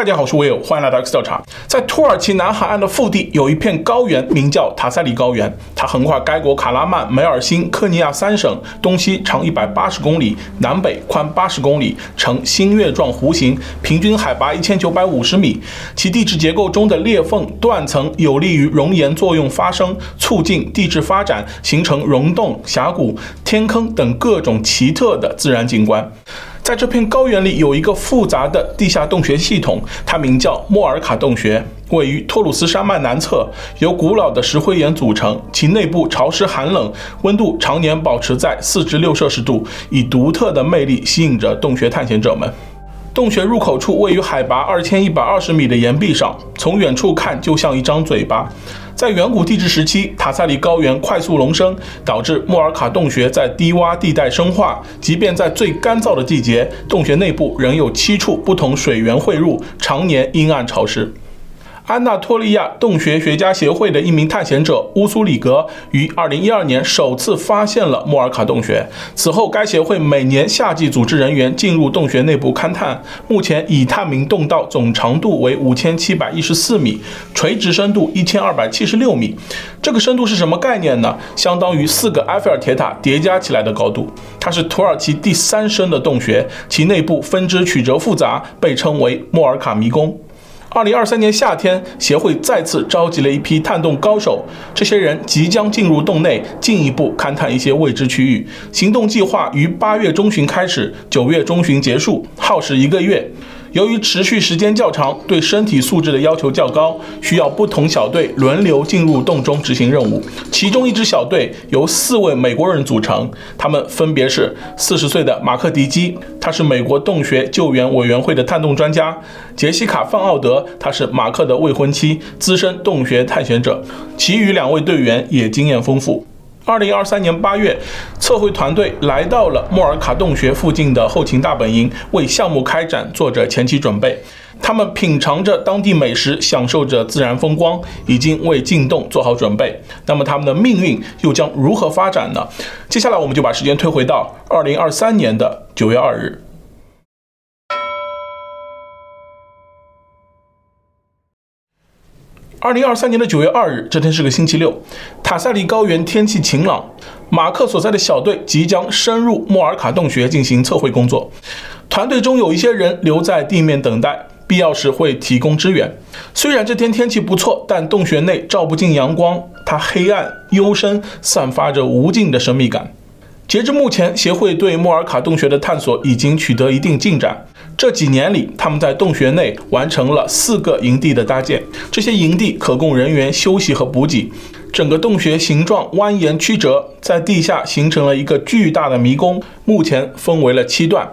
大家好，我是 Will，欢迎来到 X 调查。在土耳其南海岸的腹地有一片高原，名叫塔塞里高原。它横跨该国卡拉曼、梅尔辛、科尼亚三省，东西长一百八十公里，南北宽八十公里，呈星月状弧形，平均海拔一千九百五十米。其地质结构中的裂缝、断层有利于熔岩作用发生，促进地质发展，形成溶洞、峡谷、天坑等各种奇特的自然景观。在这片高原里有一个复杂的地下洞穴系统，它名叫莫尔卡洞穴，位于托鲁斯山脉南侧，由古老的石灰岩组成，其内部潮湿寒冷，温度常年保持在四至六摄氏度，以独特的魅力吸引着洞穴探险者们。洞穴入口处位于海拔二千一百二十米的岩壁上，从远处看就像一张嘴巴。在远古地质时期，塔萨里高原快速隆升，导致莫尔卡洞穴在低洼地带生化。即便在最干燥的季节，洞穴内部仍有七处不同水源汇入，常年阴暗潮湿。安纳托利亚洞穴学家协会的一名探险者乌苏里格于2012年首次发现了莫尔卡洞穴。此后，该协会每年夏季组织人员进入洞穴内部勘探。目前已探明洞道总长度为5714米，垂直深度1276米。这个深度是什么概念呢？相当于四个埃菲尔铁塔叠加起来的高度。它是土耳其第三深的洞穴，其内部分支曲折复杂，被称为莫尔卡迷宫。二零二三年夏天，协会再次召集了一批探洞高手。这些人即将进入洞内，进一步勘探一些未知区域。行动计划于八月中旬开始，九月中旬结束，耗时一个月。由于持续时间较长，对身体素质的要求较高，需要不同小队轮流进入洞中执行任务。其中一支小队由四位美国人组成，他们分别是四十岁的马克迪基，他是美国洞穴救援委员会的探洞专家；杰西卡·范奥德，他是马克的未婚妻，资深洞穴探险者。其余两位队员也经验丰富。二零二三年八月，测绘团队来到了莫尔卡洞穴附近的后勤大本营，为项目开展做着前期准备。他们品尝着当地美食，享受着自然风光，已经为进洞做好准备。那么他们的命运又将如何发展呢？接下来，我们就把时间推回到二零二三年的九月二日。二零二三年的九月二日，这天是个星期六。塔塞里高原天气晴朗，马克所在的小队即将深入莫尔卡洞穴进行测绘工作。团队中有一些人留在地面等待，必要时会提供支援。虽然这天天气不错，但洞穴内照不进阳光，它黑暗幽深，散发着无尽的神秘感。截至目前，协会对莫尔卡洞穴的探索已经取得一定进展。这几年里，他们在洞穴内完成了四个营地的搭建。这些营地可供人员休息和补给。整个洞穴形状蜿蜒曲折，在地下形成了一个巨大的迷宫。目前分为了七段。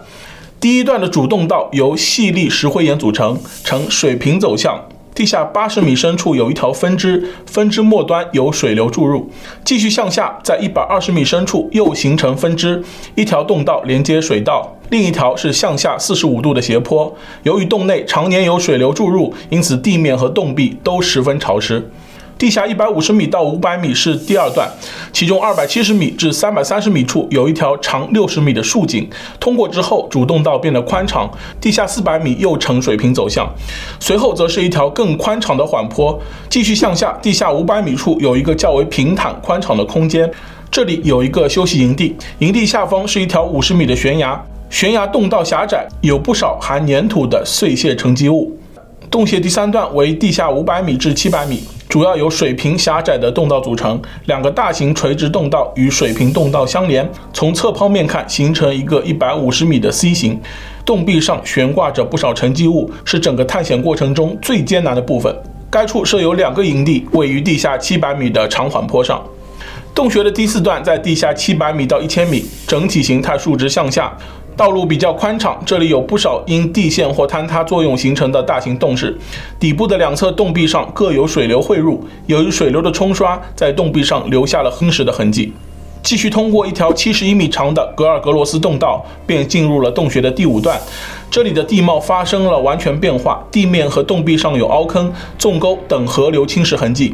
第一段的主洞道由细粒石灰岩组成，呈水平走向。地下八十米深处有一条分支，分支末端有水流注入。继续向下，在一百二十米深处又形成分支，一条洞道连接水道，另一条是向下四十五度的斜坡。由于洞内常年有水流注入，因此地面和洞壁都十分潮湿。地下一百五十米到五百米是第二段，其中二百七十米至三百三十米处有一条长六十米的竖井，通过之后主洞道变得宽敞。地下四百米又呈水平走向，随后则是一条更宽敞的缓坡。继续向下，地下五百米处有一个较为平坦宽敞的空间，这里有一个休息营地，营地下方是一条五十米的悬崖，悬崖洞道狭窄，有不少含粘土的碎屑沉积物。洞穴第三段为地下五百米至七百米。主要由水平狭窄的洞道组成，两个大型垂直洞道与水平洞道相连，从侧剖面看形成一个一百五十米的 C 形。洞壁上悬挂着不少沉积物，是整个探险过程中最艰难的部分。该处设有两个营地，位于地下七百米的长缓坡上。洞穴的第四段在地下七百米到一千米，整体形态竖直向下。道路比较宽敞，这里有不少因地陷或坍塌作用形成的大型洞室，底部的两侧洞壁上各有水流汇入，由于水流的冲刷，在洞壁上留下了夯实的痕迹。继续通过一条七十一米长的格尔格罗斯洞道，便进入了洞穴的第五段。这里的地貌发生了完全变化，地面和洞壁上有凹坑、纵沟等河流侵蚀痕迹，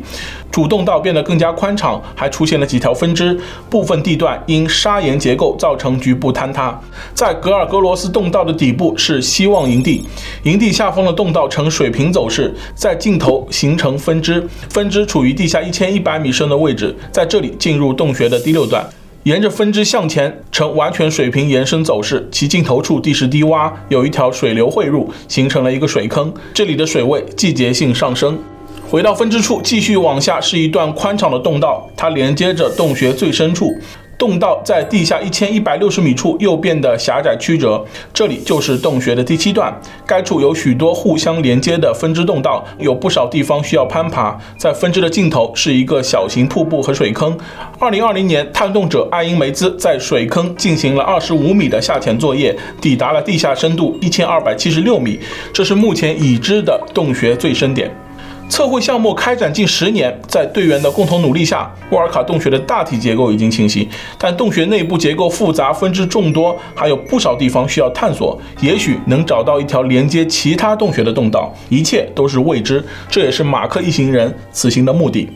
主洞道变得更加宽敞，还出现了几条分支，部分地段因砂岩结构造成局部坍塌。在格尔戈罗斯洞道的底部是希望营地，营地下方的洞道呈水平走势，在尽头形成分支，分支处于地下一千一百米深的位置，在这里进入洞穴的第六段。沿着分支向前呈完全水平延伸走势，其尽头处地势低洼，有一条水流汇入，形成了一个水坑。这里的水位季节性上升。回到分支处，继续往下是一段宽敞的洞道，它连接着洞穴最深处。洞道在地下一千一百六十米处又变得狭窄曲折，这里就是洞穴的第七段。该处有许多互相连接的分支洞道，有不少地方需要攀爬。在分支的尽头是一个小型瀑布和水坑。二零二零年，探洞者艾因梅兹在水坑进行了二十五米的下潜作业，抵达了地下深度一千二百七十六米，这是目前已知的洞穴最深点。测绘项目开展近十年，在队员的共同努力下，莫尔卡洞穴的大体结构已经清晰，但洞穴内部结构复杂，分支众多，还有不少地方需要探索。也许能找到一条连接其他洞穴的洞道，一切都是未知。这也是马克一行人此行的目的。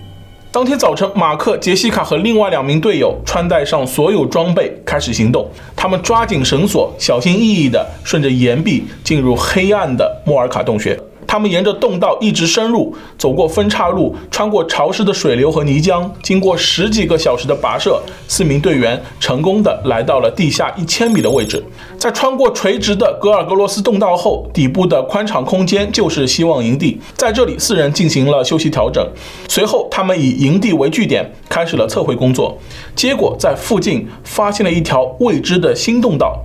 当天早晨，马克、杰西卡和另外两名队友穿戴上所有装备，开始行动。他们抓紧绳索，小心翼翼地顺着岩壁进入黑暗的莫尔卡洞穴。他们沿着洞道一直深入，走过分岔路，穿过潮湿的水流和泥浆，经过十几个小时的跋涉，四名队员成功地来到了地下一千米的位置。在穿过垂直的格尔格罗斯洞道后，底部的宽敞空间就是希望营地。在这里，四人进行了休息调整。随后，他们以营地为据点，开始了测绘工作。结果，在附近发现了一条未知的新洞道。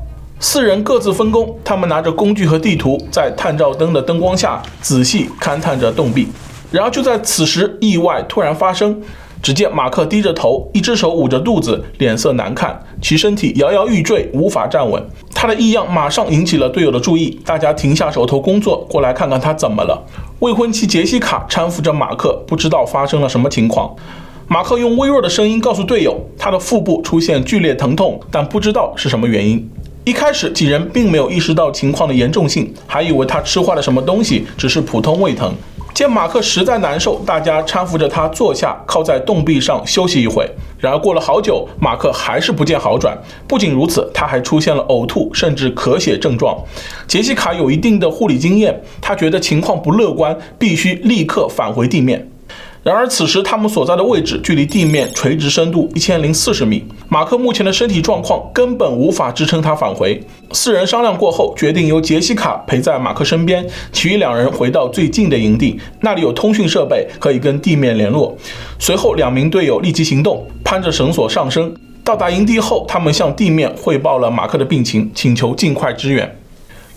四人各自分工，他们拿着工具和地图，在探照灯的灯光下仔细勘探着洞壁。然而就在此时，意外突然发生。只见马克低着头，一只手捂着肚子，脸色难看，其身体摇摇欲坠，无法站稳。他的异样马上引起了队友的注意，大家停下手头工作，过来看看他怎么了。未婚妻杰西卡搀扶着马克，不知道发生了什么情况。马克用微弱的声音告诉队友，他的腹部出现剧烈疼痛，但不知道是什么原因。一开始，几人并没有意识到情况的严重性，还以为他吃坏了什么东西，只是普通胃疼。见马克实在难受，大家搀扶着他坐下，靠在洞壁上休息一会。然而过了好久，马克还是不见好转。不仅如此，他还出现了呕吐甚至咳血症状。杰西卡有一定的护理经验，他觉得情况不乐观，必须立刻返回地面。然而，此时他们所在的位置距离地面垂直深度一千零四十米。马克目前的身体状况根本无法支撑他返回。四人商量过后，决定由杰西卡陪在马克身边，其余两人回到最近的营地，那里有通讯设备可以跟地面联络。随后，两名队友立即行动，攀着绳索上升。到达营地后，他们向地面汇报了马克的病情，请求尽快支援。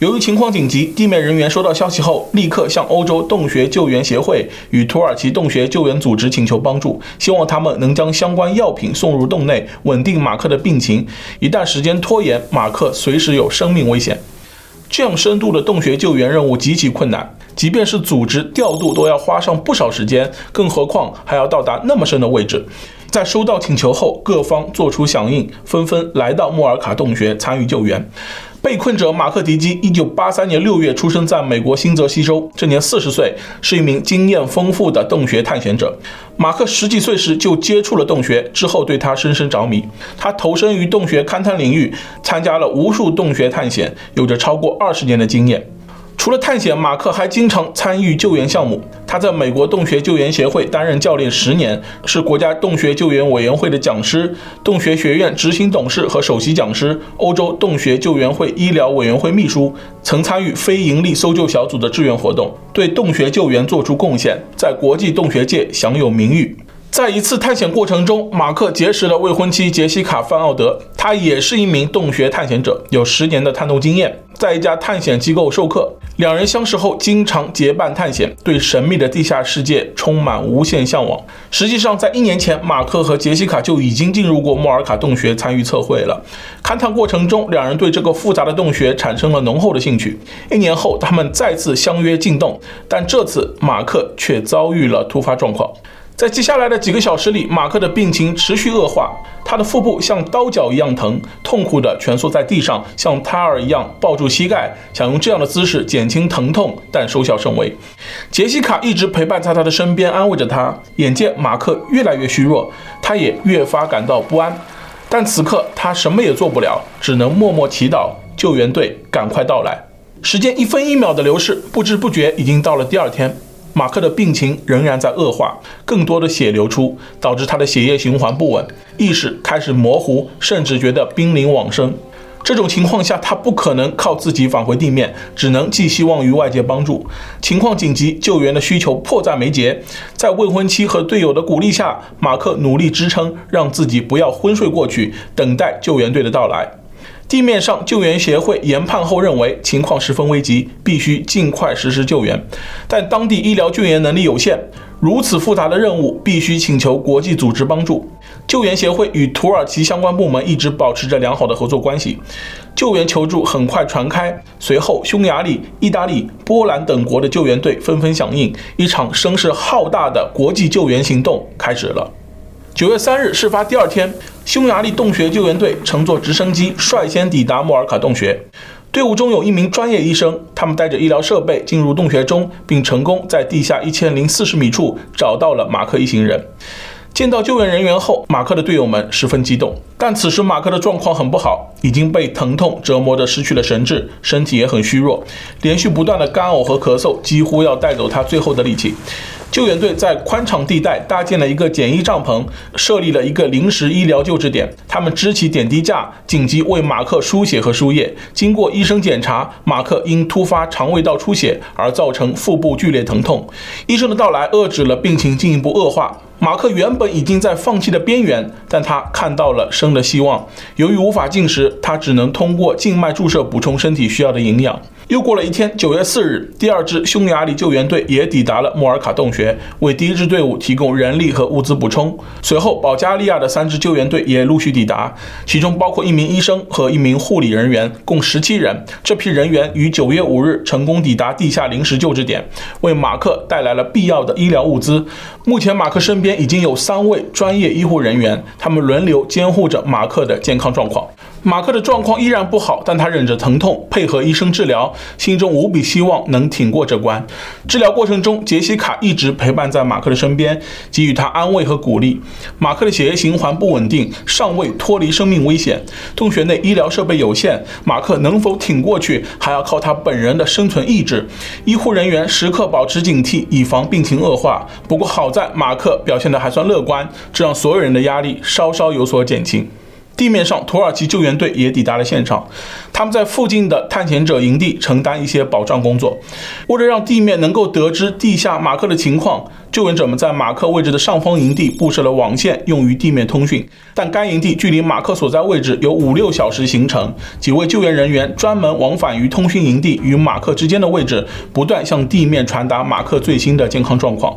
由于情况紧急，地面人员收到消息后，立刻向欧洲洞穴救援协会与土耳其洞穴救援组织请求帮助，希望他们能将相关药品送入洞内，稳定马克的病情。一旦时间拖延，马克随时有生命危险。这样深度的洞穴救援任务极其困难，即便是组织调度都要花上不少时间，更何况还要到达那么深的位置。在收到请求后，各方做出响应，纷纷来到莫尔卡洞穴参与救援。被困者马克迪基，一九八三年六月出生在美国新泽西州，这年四十岁，是一名经验丰富的洞穴探险者。马克十几岁时就接触了洞穴，之后对他深深着迷。他投身于洞穴勘探领域，参加了无数洞穴探险，有着超过二十年的经验。除了探险，马克还经常参与救援项目。他在美国洞穴救援协会担任教练十年，是国家洞穴救援委员会的讲师、洞穴学院执行董事和首席讲师、欧洲洞穴救援会医疗委员会秘书，曾参与非营利搜救小组的志愿活动，对洞穴救援做出贡献，在国际洞穴界享有名誉。在一次探险过程中，马克结识了未婚妻杰西卡·范奥德，她也是一名洞穴探险者，有十年的探洞经验，在一家探险机构授课。两人相识后，经常结伴探险，对神秘的地下世界充满无限向往。实际上，在一年前，马克和杰西卡就已经进入过莫尔卡洞穴参与测绘了。勘探过程中，两人对这个复杂的洞穴产生了浓厚的兴趣。一年后，他们再次相约进洞，但这次马克却遭遇了突发状况。在接下来的几个小时里，马克的病情持续恶化，他的腹部像刀绞一样疼，痛苦地蜷缩在地上，像胎儿一样抱住膝盖，想用这样的姿势减轻疼痛，但收效甚微。杰西卡一直陪伴在他的身边，安慰着他。眼见马克越来越虚弱，他也越发感到不安。但此刻他什么也做不了，只能默默祈祷救援队赶快到来。时间一分一秒的流逝，不知不觉已经到了第二天。马克的病情仍然在恶化，更多的血流出，导致他的血液循环不稳，意识开始模糊，甚至觉得濒临往生。这种情况下，他不可能靠自己返回地面，只能寄希望于外界帮助。情况紧急，救援的需求迫在眉睫。在未婚妻和队友的鼓励下，马克努力支撑，让自己不要昏睡过去，等待救援队的到来。地面上救援协会研判后认为情况十分危急，必须尽快实施救援。但当地医疗救援能力有限，如此复杂的任务必须请求国际组织帮助。救援协会与土耳其相关部门一直保持着良好的合作关系。救援求助很快传开，随后匈牙利、意大利、波兰等国的救援队纷纷响应，一场声势浩大的国际救援行动开始了。九月三日，事发第二天，匈牙利洞穴救援队乘坐直升机率先抵达莫尔卡洞穴。队伍中有一名专业医生，他们带着医疗设备进入洞穴中，并成功在地下一千零四十米处找到了马克一行人。见到救援人员后，马克的队友们十分激动。但此时马克的状况很不好，已经被疼痛折磨得失去了神智，身体也很虚弱，连续不断的干呕和咳嗽几乎要带走他最后的力气。救援队在宽敞地带搭建了一个简易帐篷，设立了一个临时医疗救治点。他们支起点滴架，紧急为马克输血和输液。经过医生检查，马克因突发肠胃道出血而造成腹部剧烈疼痛。医生的到来遏制了病情进一步恶化。马克原本已经在放弃的边缘，但他看到了生的希望。由于无法进食，他只能通过静脉注射补充身体需要的营养。又过了一天，九月四日，第二支匈牙利救援队也抵达了莫尔卡洞穴，为第一支队伍提供人力和物资补充。随后，保加利亚的三支救援队也陆续抵达，其中包括一名医生和一名护理人员，共十七人。这批人员于九月五日成功抵达地下临时救治点，为马克带来了必要的医疗物资。目前，马克身边已经有三位专业医护人员，他们轮流监护着马克的健康状况。马克的状况依然不好，但他忍着疼痛，配合医生治疗，心中无比希望能挺过这关。治疗过程中，杰西卡一直陪伴在马克的身边，给予他安慰和鼓励。马克的血液循环不稳定，尚未脱离生命危险。洞穴内医疗设备有限，马克能否挺过去，还要靠他本人的生存意志。医护人员时刻保持警惕，以防病情恶化。不过好在马克表现得还算乐观，这让所有人的压力稍稍有所减轻。地面上，土耳其救援队也抵达了现场。他们在附近的探险者营地承担一些保障工作。为了让地面能够得知地下马克的情况，救援者们在马克位置的上方营地布设了网线，用于地面通讯。但该营地距离马克所在位置有五六小时行程。几位救援人员专门往返于通讯营地与马克之间的位置，不断向地面传达马克最新的健康状况。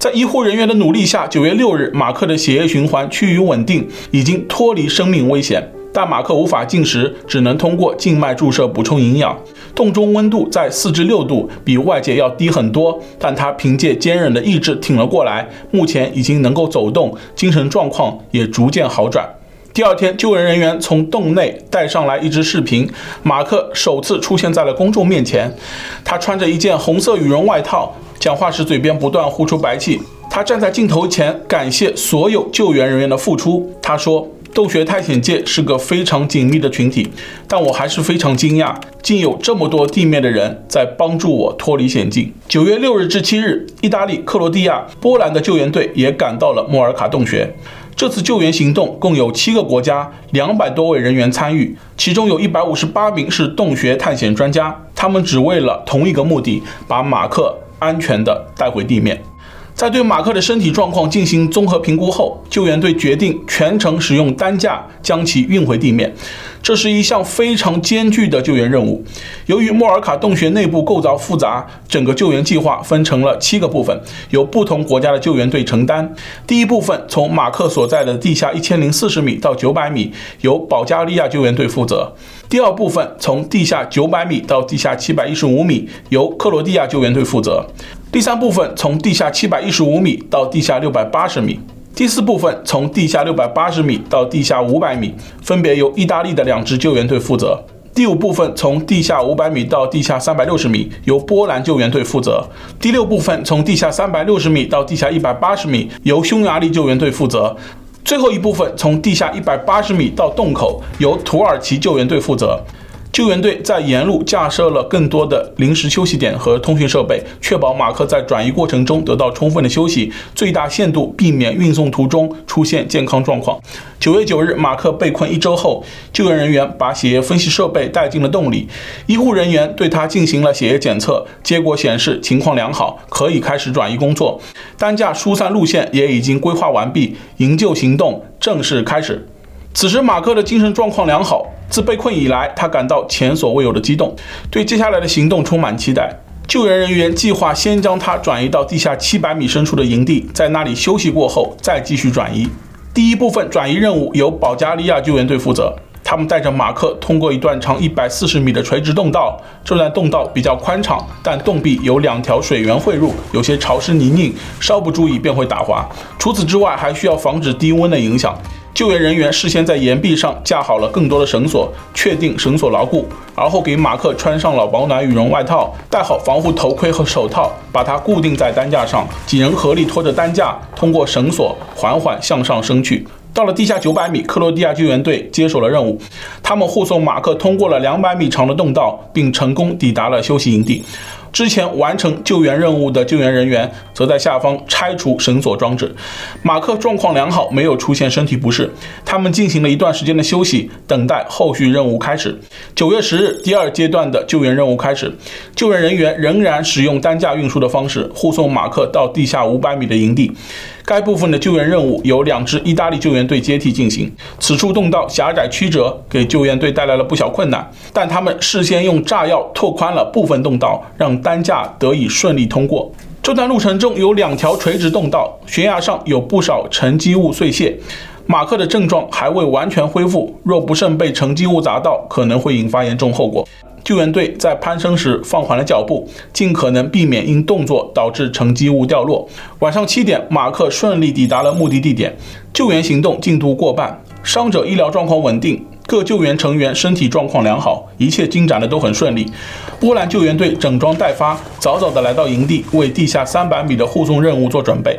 在医护人员的努力下，九月六日，马克的血液循环趋于稳定，已经脱离生命危险。但马克无法进食，只能通过静脉注射补充营养。洞中温度在四至六度，比外界要低很多，但他凭借坚韧的意志挺了过来。目前已经能够走动，精神状况也逐渐好转。第二天，救援人员从洞内带上来一只视频，马克首次出现在了公众面前。他穿着一件红色羽绒外套。讲话时，嘴边不断呼出白气。他站在镜头前，感谢所有救援人员的付出。他说：“洞穴探险界是个非常紧密的群体，但我还是非常惊讶，竟有这么多地面的人在帮助我脱离险境。”九月六日至七日，意大利、克罗地亚、波兰的救援队也赶到了莫尔卡洞穴。这次救援行动共有七个国家、两百多位人员参与，其中有一百五十八名是洞穴探险专家，他们只为了同一个目的：把马克。安全的带回地面。在对马克的身体状况进行综合评估后，救援队决定全程使用担架将其运回地面。这是一项非常艰巨的救援任务。由于莫尔卡洞穴内部构造复杂，整个救援计划分成了七个部分，由不同国家的救援队承担。第一部分从马克所在的地下一千零四十米到九百米，由保加利亚救援队负责。第二部分从地下九百米到地下七百一十五米，由克罗地亚救援队负责。第三部分从地下七百一十五米到地下六百八十米。第四部分从地下六百八十米到地下五百米，分别由意大利的两支救援队负责。第五部分从地下五百米到地下三百六十米，由波兰救援队负责。第六部分从地下三百六十米到地下一百八十米，由匈牙利救援队负责。最后一部分从地下一百八十米到洞口，由土耳其救援队负责。救援队在沿路架设了更多的临时休息点和通讯设备，确保马克在转移过程中得到充分的休息，最大限度避免运送途中出现健康状况。九月九日，马克被困一周后，救援人员把血液分析设备带进了洞里，医护人员对他进行了血液检测，结果显示情况良好，可以开始转移工作。担架疏散路线也已经规划完毕，营救行动正式开始。此时，马克的精神状况良好。自被困以来，他感到前所未有的激动，对接下来的行动充满期待。救援人员计划先将他转移到地下七百米深处的营地，在那里休息过后再继续转移。第一部分转移任务由保加利亚救援队负责，他们带着马克通过一段长一百四十米的垂直洞道，这段洞道比较宽敞，但洞壁有两条水源汇入，有些潮湿泥泞，稍不注意便会打滑。除此之外，还需要防止低温的影响。救援人员事先在岩壁上架好了更多的绳索，确定绳索牢固，而后给马克穿上了保暖羽绒外套，戴好防护头盔和手套，把它固定在担架上。几人合力拖着担架，通过绳索缓缓向上升去。到了地下九百米，克罗地亚救援队接手了任务，他们护送马克通过了两百米长的洞道，并成功抵达了休息营地。之前完成救援任务的救援人员则在下方拆除绳索装置。马克状况良好，没有出现身体不适。他们进行了一段时间的休息，等待后续任务开始。九月十日，第二阶段的救援任务开始。救援人员仍然使用担架运输的方式护送马克到地下五百米的营地。该部分的救援任务由两支意大利救援队接替进行。此处洞道狭窄曲折，给救援队带来了不小困难，但他们事先用炸药拓宽了部分洞道，让担架得以顺利通过。这段路程中有两条垂直洞道，悬崖上有不少沉积物碎屑。马克的症状还未完全恢复，若不慎被沉积物砸到，可能会引发严重后果。救援队在攀升时放缓了脚步，尽可能避免因动作导致沉积物掉落。晚上七点，马克顺利抵达了目的地点，救援行动进度过半，伤者医疗状况稳定。各救援成员身体状况良好，一切进展的都很顺利。波兰救援队整装待发，早早的来到营地，为地下三百米的护送任务做准备。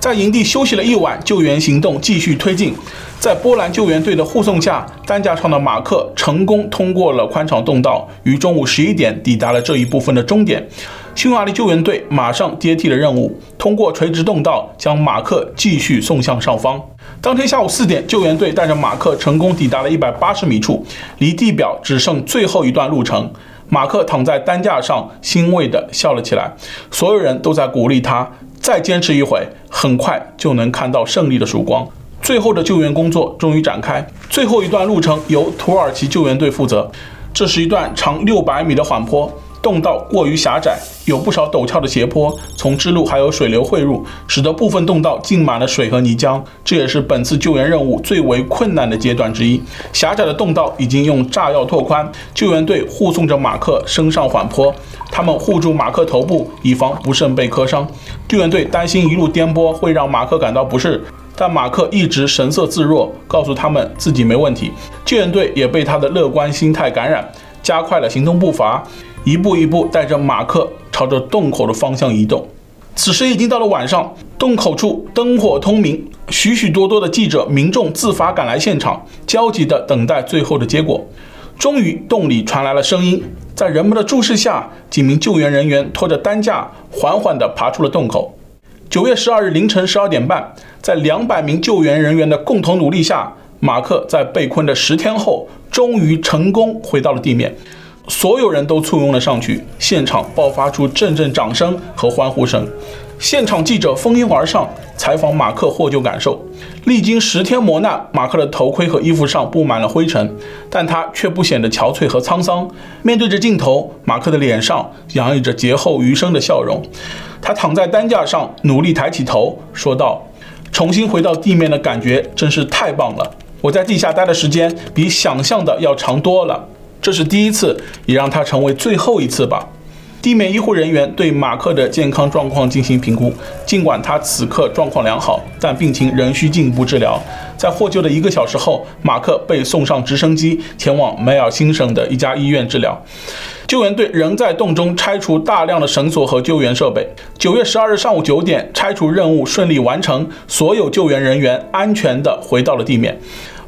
在营地休息了一晚，救援行动继续推进。在波兰救援队的护送下，担架上的马克成功通过了宽敞洞道，于中午十一点抵达了这一部分的终点。匈牙利救援队马上接替了任务，通过垂直洞道将马克继续送向上方。当天下午四点，救援队带着马克成功抵达了一百八十米处，离地表只剩最后一段路程。马克躺在担架上，欣慰地笑了起来。所有人都在鼓励他再坚持一会，很快就能看到胜利的曙光。最后的救援工作终于展开，最后一段路程由土耳其救援队负责。这是一段长六百米的缓坡。洞道过于狭窄，有不少陡峭的斜坡，从支路还有水流汇入，使得部分洞道浸满了水和泥浆。这也是本次救援任务最为困难的阶段之一。狭窄的洞道已经用炸药拓宽，救援队护送着马克升上缓坡，他们护住马克头部，以防不慎被磕伤。救援队担心一路颠簸会让马克感到不适，但马克一直神色自若，告诉他们自己没问题。救援队也被他的乐观心态感染，加快了行动步伐。一步一步带着马克朝着洞口的方向移动。此时已经到了晚上，洞口处灯火通明，许许多多的记者、民众自发赶来现场，焦急地等待最后的结果。终于，洞里传来了声音，在人们的注视下，几名救援人员拖着担架，缓缓地爬出了洞口。九月十二日凌晨十二点半，在两百名救援人员的共同努力下，马克在被困的十天后，终于成功回到了地面。所有人都簇拥了上去，现场爆发出阵阵掌声和欢呼声。现场记者蜂拥而上，采访马克获救感受。历经十天磨难，马克的头盔和衣服上布满了灰尘，但他却不显得憔悴和沧桑。面对着镜头，马克的脸上洋溢着劫后余生的笑容。他躺在担架上，努力抬起头，说道：“重新回到地面的感觉真是太棒了！我在地下待的时间比想象的要长多了。”这是第一次，也让它成为最后一次吧。地面医护人员对马克的健康状况进行评估，尽管他此刻状况良好，但病情仍需进一步治疗。在获救的一个小时后，马克被送上直升机，前往梅尔辛省的一家医院治疗。救援队仍在洞中拆除大量的绳索和救援设备。九月十二日上午九点，拆除任务顺利完成，所有救援人员安全地回到了地面。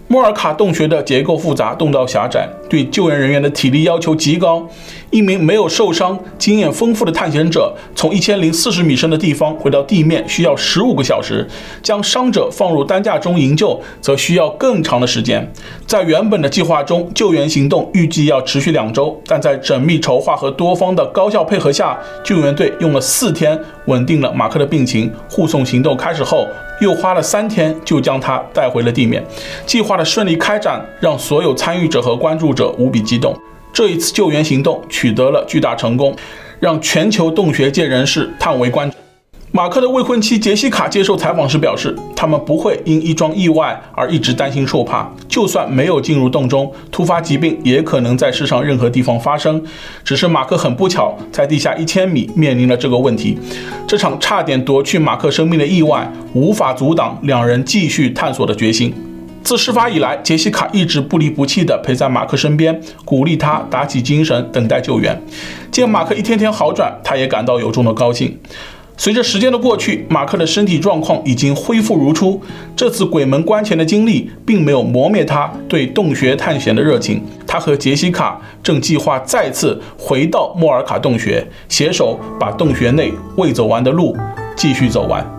莫尔卡洞穴的结构复杂，洞道狭窄，对救援人员的体力要求极高。一名没有受伤、经验丰富的探险者从一千零四十米深的地方回到地面需要十五个小时，将伤者放入担架中营救则需要更长的时间。在原本的计划中，救援行动预计要持续两周，但在缜密筹划和多方的高效配合下，救援队用了四天稳定了马克的病情。护送行动开始后，又花了三天就将他带回了地面。计划的顺利开展让所有参与者和关注者无比激动。这一次救援行动取得了巨大成功，让全球洞穴界人士叹为观止。马克的未婚妻杰西卡接受采访时表示，他们不会因一桩意外而一直担心受怕。就算没有进入洞中，突发疾病也可能在世上任何地方发生。只是马克很不巧，在地下一千米面临了这个问题。这场差点夺去马克生命的意外，无法阻挡两人继续探索的决心。自事发以来，杰西卡一直不离不弃地陪在马克身边，鼓励他打起精神，等待救援。见马克一天天好转，他也感到由衷的高兴。随着时间的过去，马克的身体状况已经恢复如初。这次鬼门关前的经历并没有磨灭他对洞穴探险的热情。他和杰西卡正计划再次回到莫尔卡洞穴，携手把洞穴内未走完的路继续走完。